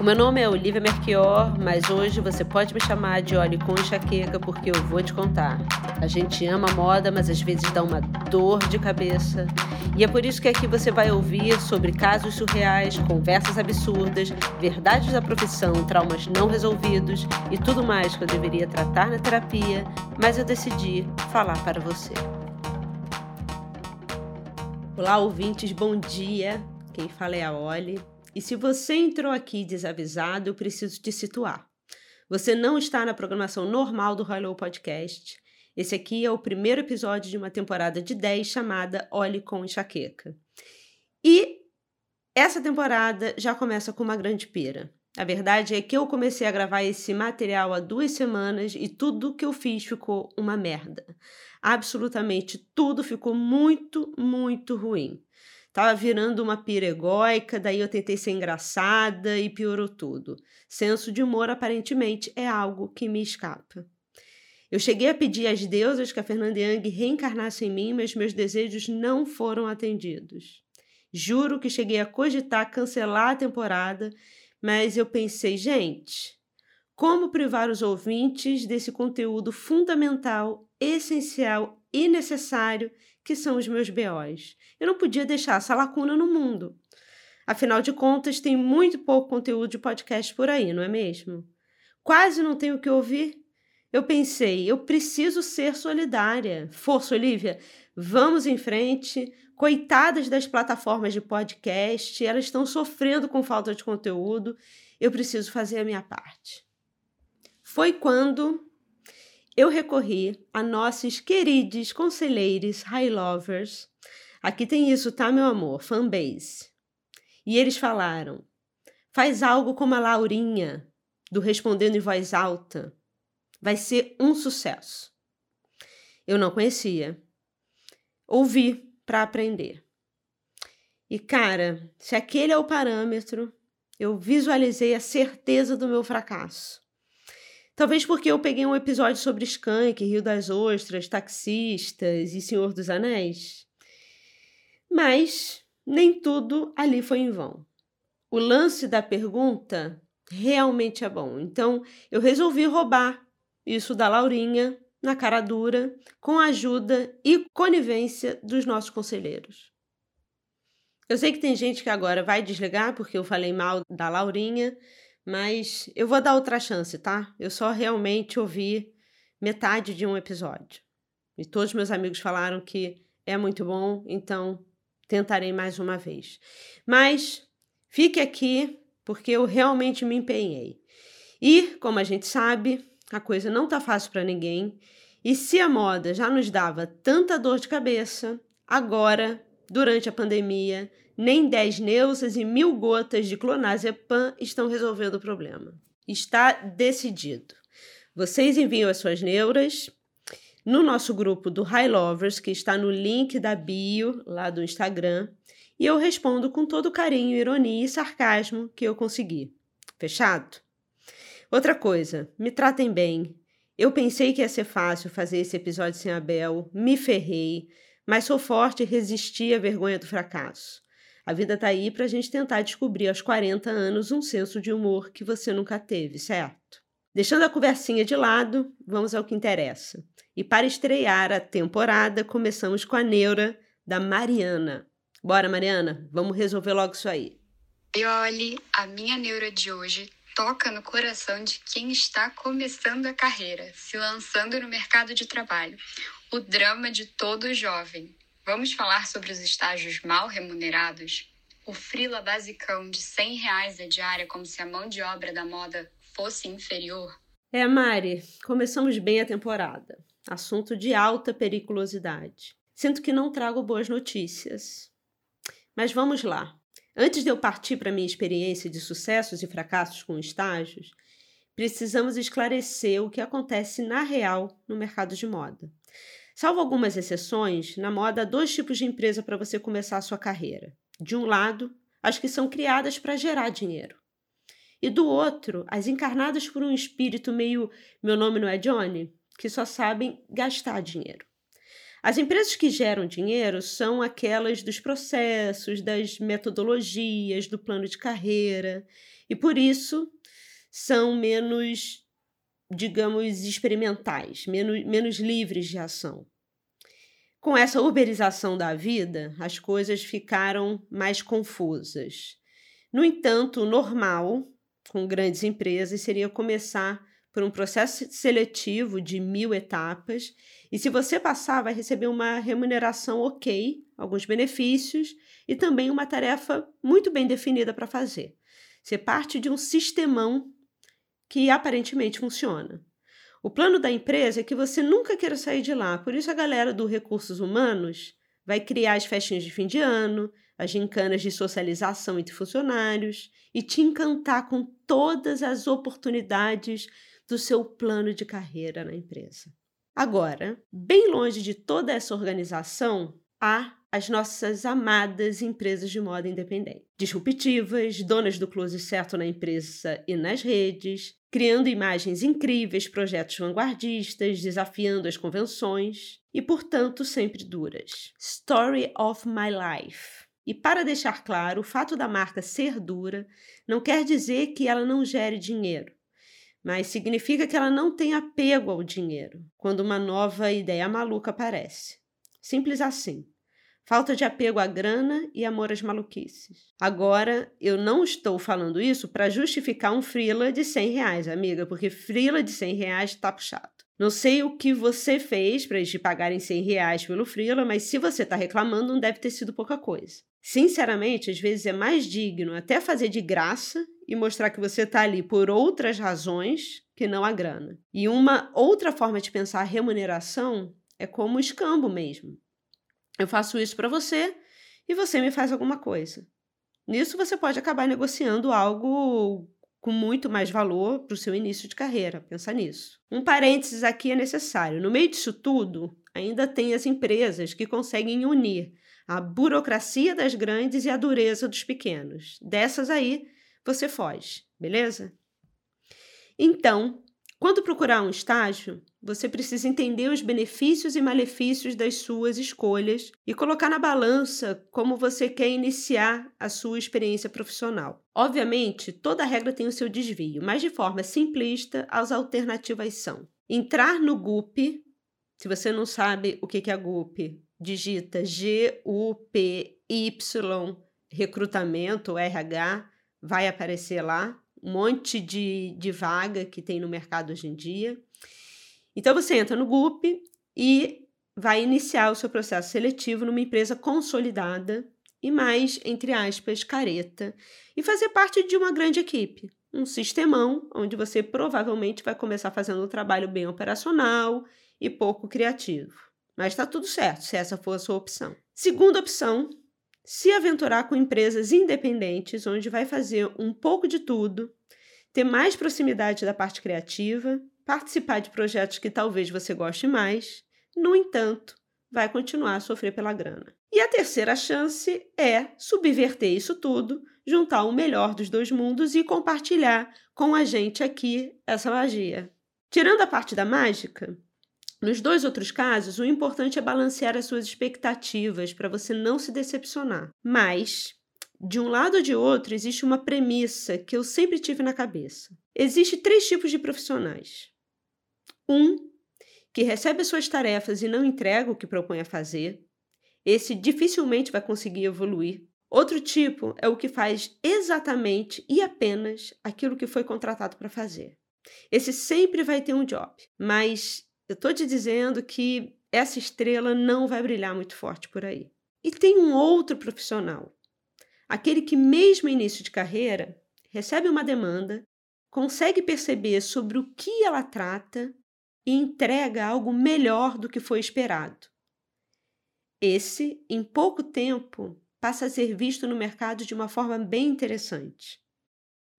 O meu nome é Olivia Merchior, mas hoje você pode me chamar de Olhe com enxaqueca porque eu vou te contar. A gente ama moda, mas às vezes dá uma dor de cabeça. E é por isso que aqui você vai ouvir sobre casos surreais, conversas absurdas, verdades da profissão, traumas não resolvidos e tudo mais que eu deveria tratar na terapia, mas eu decidi falar para você. Olá, ouvintes, bom dia. Quem fala é a Oli. E se você entrou aqui desavisado, eu preciso te situar. Você não está na programação normal do Hello Podcast. Esse aqui é o primeiro episódio de uma temporada de 10 chamada Olhe com Enxaqueca. E essa temporada já começa com uma grande pira. A verdade é que eu comecei a gravar esse material há duas semanas e tudo que eu fiz ficou uma merda. Absolutamente tudo ficou muito, muito ruim. Tava virando uma pira egóica, daí eu tentei ser engraçada e piorou tudo. Senso de humor, aparentemente, é algo que me escapa. Eu cheguei a pedir às deusas que a Fernanda Young reencarnasse em mim, mas meus desejos não foram atendidos. Juro que cheguei a cogitar cancelar a temporada, mas eu pensei, gente, como privar os ouvintes desse conteúdo fundamental, essencial e necessário que são os meus BOs. Eu não podia deixar essa lacuna no mundo. Afinal de contas, tem muito pouco conteúdo de podcast por aí, não é mesmo? Quase não tenho o que ouvir. Eu pensei, eu preciso ser solidária. Força, Olivia, vamos em frente. Coitadas das plataformas de podcast, elas estão sofrendo com falta de conteúdo. Eu preciso fazer a minha parte. Foi quando eu recorri a nossos queridos conselheiros high lovers. Aqui tem isso, tá, meu amor? Fanbase. E eles falaram: faz algo como a Laurinha, do Respondendo em Voz Alta. Vai ser um sucesso. Eu não conhecia. Ouvi para aprender. E, cara, se aquele é o parâmetro, eu visualizei a certeza do meu fracasso. Talvez porque eu peguei um episódio sobre Skank, Rio das Ostras, Taxistas e Senhor dos Anéis. Mas nem tudo ali foi em vão. O lance da pergunta realmente é bom. Então eu resolvi roubar isso da Laurinha na cara dura, com a ajuda e conivência dos nossos conselheiros. Eu sei que tem gente que agora vai desligar porque eu falei mal da Laurinha, mas eu vou dar outra chance, tá? Eu só realmente ouvi metade de um episódio. E todos meus amigos falaram que é muito bom, então tentarei mais uma vez. Mas fique aqui, porque eu realmente me empenhei. E, como a gente sabe, a coisa não tá fácil para ninguém. E se a moda já nos dava tanta dor de cabeça, agora, durante a pandemia, nem 10 neusas e mil gotas de clonazepam estão resolvendo o problema. Está decidido. Vocês enviam as suas neuras no nosso grupo do High Lovers, que está no link da bio lá do Instagram, e eu respondo com todo o carinho, ironia e sarcasmo que eu conseguir. Fechado? Outra coisa, me tratem bem. Eu pensei que ia ser fácil fazer esse episódio sem a Bel, me ferrei, mas sou forte e resisti à vergonha do fracasso. A vida tá aí para a gente tentar descobrir aos 40 anos um senso de humor que você nunca teve, certo? Deixando a conversinha de lado, vamos ao que interessa. E para estrear a temporada, começamos com a neura da Mariana. Bora, Mariana, vamos resolver logo isso aí. E olhe, a minha neura de hoje toca no coração de quem está começando a carreira, se lançando no mercado de trabalho. O drama de todo jovem, Vamos falar sobre os estágios mal remunerados? O frila basicão de 100 reais a diária como se a mão de obra da moda fosse inferior? É, Mari, começamos bem a temporada. Assunto de alta periculosidade. Sinto que não trago boas notícias. Mas vamos lá. Antes de eu partir para minha experiência de sucessos e fracassos com estágios, precisamos esclarecer o que acontece na real no mercado de moda. Salvo algumas exceções, na moda há dois tipos de empresa para você começar a sua carreira. De um lado, as que são criadas para gerar dinheiro. E do outro, as encarnadas por um espírito meio meu nome não é Johnny, que só sabem gastar dinheiro. As empresas que geram dinheiro são aquelas dos processos, das metodologias, do plano de carreira, e por isso são menos, digamos, experimentais, menos, menos livres de ação. Com essa uberização da vida, as coisas ficaram mais confusas. No entanto, o normal, com grandes empresas, seria começar por um processo seletivo de mil etapas, e se você passar, vai receber uma remuneração ok, alguns benefícios e também uma tarefa muito bem definida para fazer. Você parte de um sistemão que aparentemente funciona. O plano da empresa é que você nunca queira sair de lá, por isso a galera do Recursos Humanos vai criar as festinhas de fim de ano, as gincanas de socialização entre funcionários e te encantar com todas as oportunidades do seu plano de carreira na empresa. Agora, bem longe de toda essa organização, há as nossas amadas empresas de moda independente. Disruptivas, donas do close certo na empresa e nas redes, criando imagens incríveis, projetos vanguardistas, desafiando as convenções e, portanto, sempre duras. Story of my life. E para deixar claro, o fato da marca ser dura não quer dizer que ela não gere dinheiro, mas significa que ela não tem apego ao dinheiro quando uma nova ideia maluca aparece. Simples assim. Falta de apego à grana e amor às maluquices. Agora, eu não estou falando isso para justificar um frila de 100 reais, amiga, porque frila de 100 reais está puxado. Não sei o que você fez para eles te pagarem 100 reais pelo frila, mas se você está reclamando, não deve ter sido pouca coisa. Sinceramente, às vezes é mais digno até fazer de graça e mostrar que você está ali por outras razões que não a grana. E uma outra forma de pensar a remuneração é como escambo mesmo. Eu faço isso para você e você me faz alguma coisa. Nisso você pode acabar negociando algo com muito mais valor para o seu início de carreira. Pensa nisso. Um parênteses aqui é necessário. No meio disso tudo, ainda tem as empresas que conseguem unir a burocracia das grandes e a dureza dos pequenos. Dessas aí, você foge, beleza? Então, quando procurar um estágio, você precisa entender os benefícios e malefícios das suas escolhas e colocar na balança como você quer iniciar a sua experiência profissional. Obviamente, toda regra tem o seu desvio, mas de forma simplista, as alternativas são: entrar no GUP. Se você não sabe o que é GUP, digita G-U-P-Y, recrutamento, RH, vai aparecer lá um monte de, de vaga que tem no mercado hoje em dia. Então você entra no GUP e vai iniciar o seu processo seletivo numa empresa consolidada e mais, entre aspas, careta, e fazer parte de uma grande equipe, um sistemão onde você provavelmente vai começar fazendo um trabalho bem operacional e pouco criativo. Mas está tudo certo se essa for a sua opção. Segunda opção, se aventurar com empresas independentes, onde vai fazer um pouco de tudo, ter mais proximidade da parte criativa, participar de projetos que talvez você goste mais, no entanto, vai continuar a sofrer pela grana. E a terceira chance é subverter isso tudo, juntar o melhor dos dois mundos e compartilhar com a gente aqui essa magia. Tirando a parte da mágica, nos dois outros casos, o importante é balancear as suas expectativas para você não se decepcionar. Mas, de um lado ou de outro, existe uma premissa que eu sempre tive na cabeça. Existem três tipos de profissionais. Um, que recebe as suas tarefas e não entrega o que propõe a fazer. Esse dificilmente vai conseguir evoluir. Outro tipo é o que faz exatamente e apenas aquilo que foi contratado para fazer. Esse sempre vai ter um job, mas eu estou te dizendo que essa estrela não vai brilhar muito forte por aí. E tem um outro profissional, aquele que, mesmo início de carreira, recebe uma demanda, consegue perceber sobre o que ela trata e entrega algo melhor do que foi esperado. Esse, em pouco tempo, passa a ser visto no mercado de uma forma bem interessante.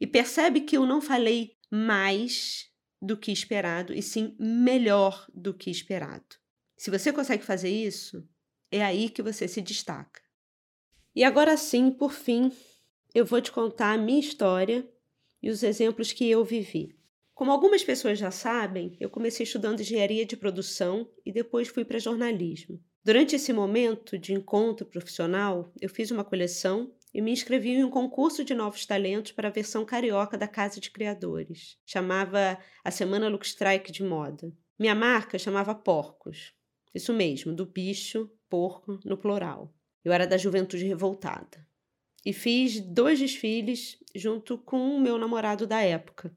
E percebe que eu não falei mais do que esperado e sim melhor do que esperado. Se você consegue fazer isso, é aí que você se destaca. E agora sim, por fim, eu vou te contar a minha história e os exemplos que eu vivi. Como algumas pessoas já sabem, eu comecei estudando engenharia de produção e depois fui para jornalismo. Durante esse momento de encontro profissional, eu fiz uma coleção e me inscrevi em um concurso de novos talentos para a versão carioca da Casa de Criadores. Chamava a Semana Look Strike de moda. Minha marca chamava Porcos. Isso mesmo, do bicho, porco, no plural. Eu era da juventude revoltada. E fiz dois desfiles junto com o meu namorado da época.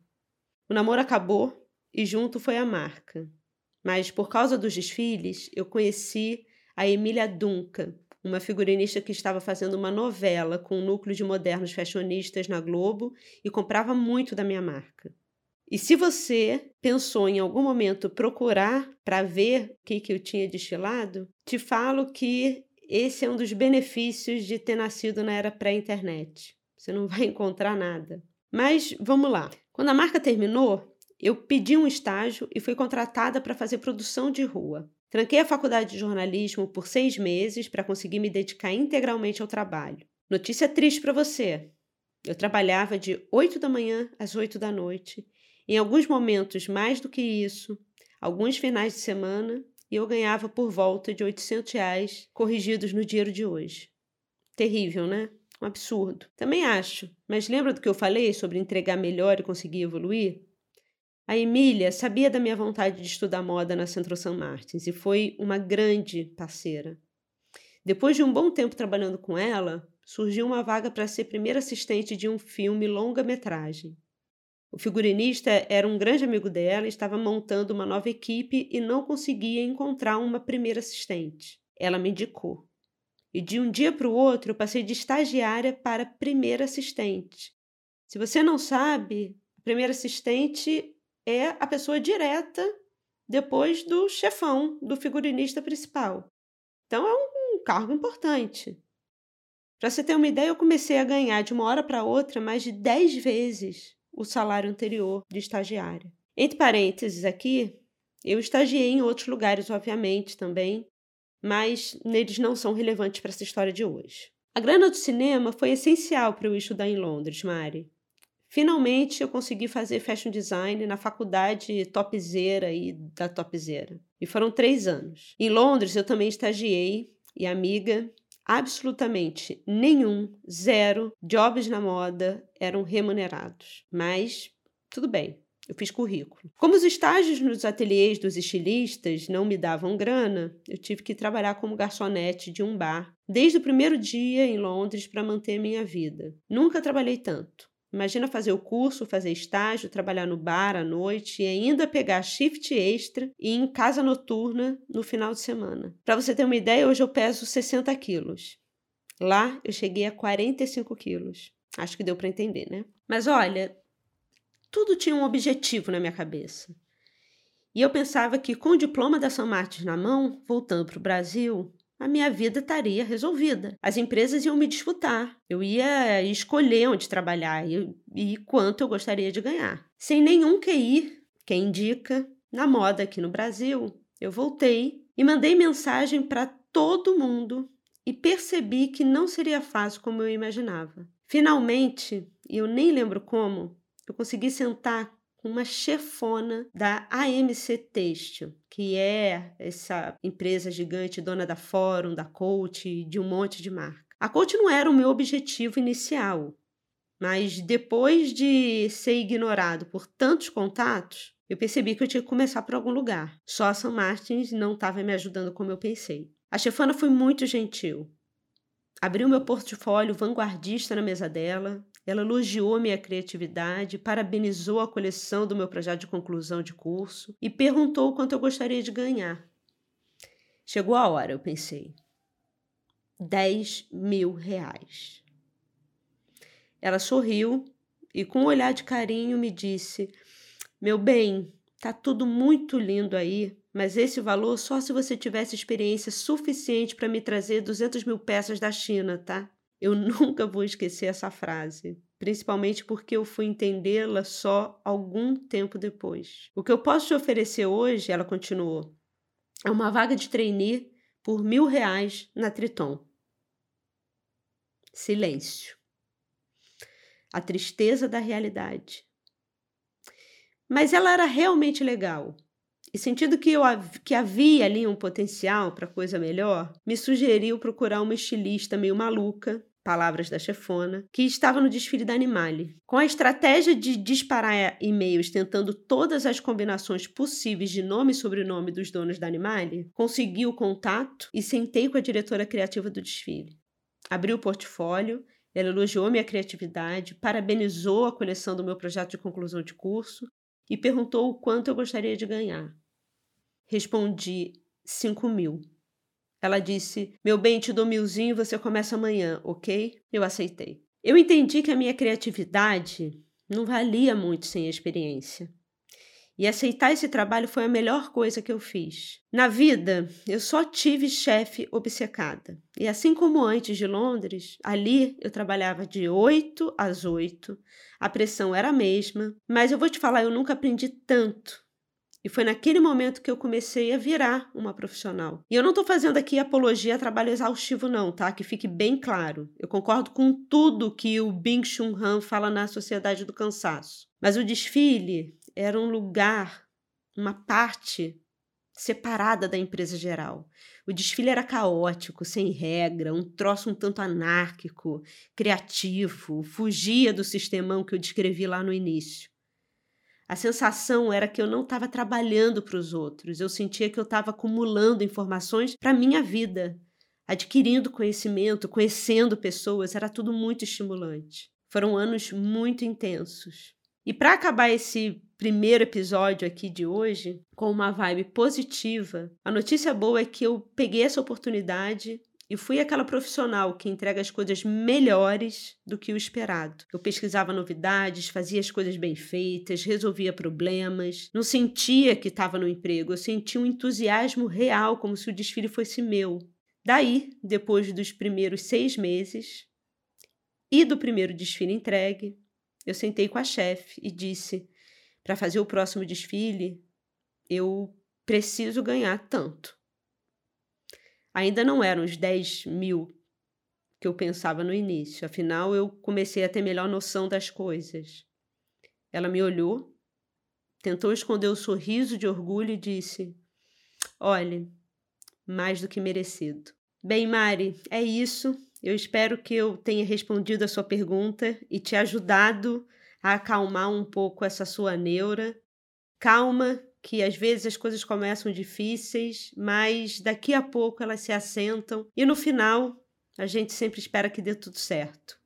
O namoro acabou e junto foi a marca. Mas por causa dos desfiles, eu conheci a Emília Duncan, uma figurinista que estava fazendo uma novela com um núcleo de modernos fashionistas na Globo e comprava muito da minha marca. E se você pensou em algum momento procurar para ver o que, que eu tinha destilado, te falo que esse é um dos benefícios de ter nascido na era pré-internet. Você não vai encontrar nada. Mas vamos lá. Quando a marca terminou, eu pedi um estágio e fui contratada para fazer produção de rua. Tranquei a faculdade de jornalismo por seis meses para conseguir me dedicar integralmente ao trabalho. Notícia triste para você. Eu trabalhava de 8 da manhã às 8 da noite, em alguns momentos mais do que isso, alguns finais de semana, e eu ganhava por volta de 800 reais corrigidos no dinheiro de hoje. Terrível, né? Um absurdo. Também acho, mas lembra do que eu falei sobre entregar melhor e conseguir evoluir? A Emília sabia da minha vontade de estudar moda na Centro São Martins e foi uma grande parceira. Depois de um bom tempo trabalhando com ela, surgiu uma vaga para ser primeira assistente de um filme longa-metragem. O figurinista era um grande amigo dela, estava montando uma nova equipe e não conseguia encontrar uma primeira assistente. Ela me indicou. E de um dia para o outro eu passei de estagiária para primeira assistente. Se você não sabe, a primeira assistente é a pessoa direta depois do chefão, do figurinista principal. Então é um, cargo importante. Para você ter uma ideia, eu comecei a ganhar de uma hora para outra mais de 10 vezes o salário anterior de estagiária. Entre parênteses aqui, eu estagiei em outros lugares, obviamente, também, mas neles não são relevantes para essa história de hoje. A grana do cinema foi essencial para eu estudar em Londres, Mari. Finalmente eu consegui fazer fashion design na faculdade topzera e da topzera. E foram três anos. Em Londres eu também estagiei e amiga, absolutamente nenhum, zero jobs na moda eram remunerados. Mas tudo bem, eu fiz currículo. Como os estágios nos ateliês dos estilistas não me davam grana, eu tive que trabalhar como garçonete de um bar desde o primeiro dia em Londres para manter minha vida. Nunca trabalhei tanto. Imagina fazer o curso, fazer estágio, trabalhar no bar à noite e ainda pegar shift extra e em casa noturna no final de semana. Para você ter uma ideia, hoje eu peso 60 quilos. Lá eu cheguei a 45 quilos. Acho que deu para entender, né? Mas olha, tudo tinha um objetivo na minha cabeça. E eu pensava que com o diploma da São Martins na mão, voltando para o Brasil, a minha vida estaria resolvida. As empresas iam me disputar. Eu ia escolher onde trabalhar e, e quanto eu gostaria de ganhar. Sem nenhum QI, quem indica, na moda aqui no Brasil, eu voltei e mandei mensagem para todo mundo e percebi que não seria fácil como eu imaginava. Finalmente, e eu nem lembro como, eu consegui sentar uma chefona da AMC Têxtil, que é essa empresa gigante dona da Fórum, da Coach, de um monte de marca. A Coach não era o meu objetivo inicial, mas depois de ser ignorado por tantos contatos, eu percebi que eu tinha que começar por algum lugar. Só a São Martins não estava me ajudando como eu pensei. A chefona foi muito gentil. Abriu meu portfólio vanguardista na mesa dela, ela elogiou minha criatividade, parabenizou a coleção do meu projeto de conclusão de curso e perguntou quanto eu gostaria de ganhar. Chegou a hora, eu pensei. 10 mil reais. Ela sorriu e, com um olhar de carinho, me disse: Meu bem, tá tudo muito lindo aí, mas esse valor só se você tivesse experiência suficiente para me trazer 200 mil peças da China, tá? Eu nunca vou esquecer essa frase, principalmente porque eu fui entendê-la só algum tempo depois. O que eu posso te oferecer hoje, ela continuou, é uma vaga de trainee por mil reais na Triton. Silêncio. A tristeza da realidade. Mas ela era realmente legal. e sentindo que, eu, que havia ali um potencial para coisa melhor, me sugeriu procurar uma estilista meio maluca, palavras da chefona, que estava no desfile da Animale. Com a estratégia de disparar e-mails tentando todas as combinações possíveis de nome e sobrenome dos donos da Animale, consegui o contato e sentei com a diretora criativa do desfile. Abri o portfólio ela elogiou minha criatividade, parabenizou a coleção do meu projeto de conclusão de curso e perguntou o quanto eu gostaria de ganhar. Respondi: cinco mil. Ela disse: Meu bem, te dou milzinho você começa amanhã, ok? Eu aceitei. Eu entendi que a minha criatividade não valia muito sem experiência. E aceitar esse trabalho foi a melhor coisa que eu fiz. Na vida, eu só tive chefe obcecada. E assim como antes de Londres, ali eu trabalhava de 8 às 8. A pressão era a mesma, mas eu vou te falar, eu nunca aprendi tanto. E foi naquele momento que eu comecei a virar uma profissional. E eu não estou fazendo aqui apologia a trabalho exaustivo, não, tá? Que fique bem claro. Eu concordo com tudo que o Bing Chun Han fala na Sociedade do Cansaço. Mas o desfile era um lugar, uma parte separada da empresa geral. O desfile era caótico, sem regra, um troço um tanto anárquico, criativo, fugia do sistemão que eu descrevi lá no início. A sensação era que eu não estava trabalhando para os outros, eu sentia que eu estava acumulando informações para a minha vida, adquirindo conhecimento, conhecendo pessoas, era tudo muito estimulante. Foram anos muito intensos. E para acabar esse primeiro episódio aqui de hoje com uma vibe positiva, a notícia boa é que eu peguei essa oportunidade e fui aquela profissional que entrega as coisas melhores do que o esperado. Eu pesquisava novidades, fazia as coisas bem feitas, resolvia problemas, não sentia que estava no emprego, eu sentia um entusiasmo real, como se o desfile fosse meu. Daí, depois dos primeiros seis meses e do primeiro desfile entregue, eu sentei com a chefe e disse: para fazer o próximo desfile, eu preciso ganhar tanto. Ainda não eram os 10 mil que eu pensava no início, afinal eu comecei a ter melhor noção das coisas. Ela me olhou, tentou esconder o sorriso de orgulho e disse: Olhe, mais do que merecido. Bem, Mari, é isso. Eu espero que eu tenha respondido a sua pergunta e te ajudado a acalmar um pouco essa sua neura. Calma, que às vezes as coisas começam difíceis, mas daqui a pouco elas se assentam e no final a gente sempre espera que dê tudo certo.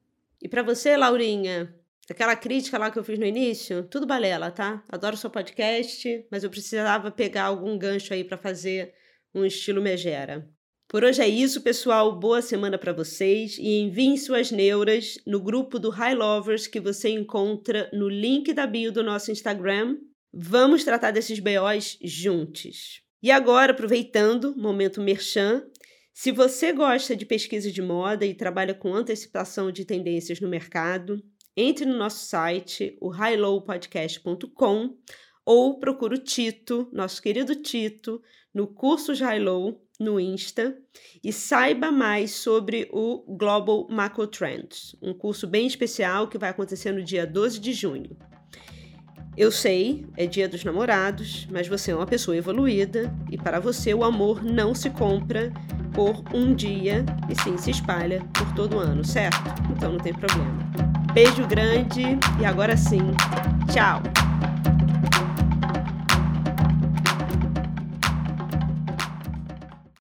E para você, Laurinha, aquela crítica lá que eu fiz no início, tudo balela, tá? Adoro seu podcast, mas eu precisava pegar algum gancho aí para fazer um estilo megera. Por hoje é isso, pessoal. Boa semana para vocês e enviem suas neuras no grupo do High Lovers que você encontra no link da bio do nosso Instagram. Vamos tratar desses BOs juntos. E agora, aproveitando, momento merchan, se você gosta de pesquisa de moda e trabalha com antecipação de tendências no mercado, entre no nosso site, o highlowpodcast.com, ou procure o Tito, nosso querido Tito, no Cursos High Low no Insta e saiba mais sobre o Global Macro Trends, um curso bem especial que vai acontecer no dia 12 de junho. Eu sei, é dia dos namorados, mas você é uma pessoa evoluída e para você o amor não se compra por um dia e sim se espalha por todo ano, certo? Então não tem problema. Beijo grande e agora sim, tchau!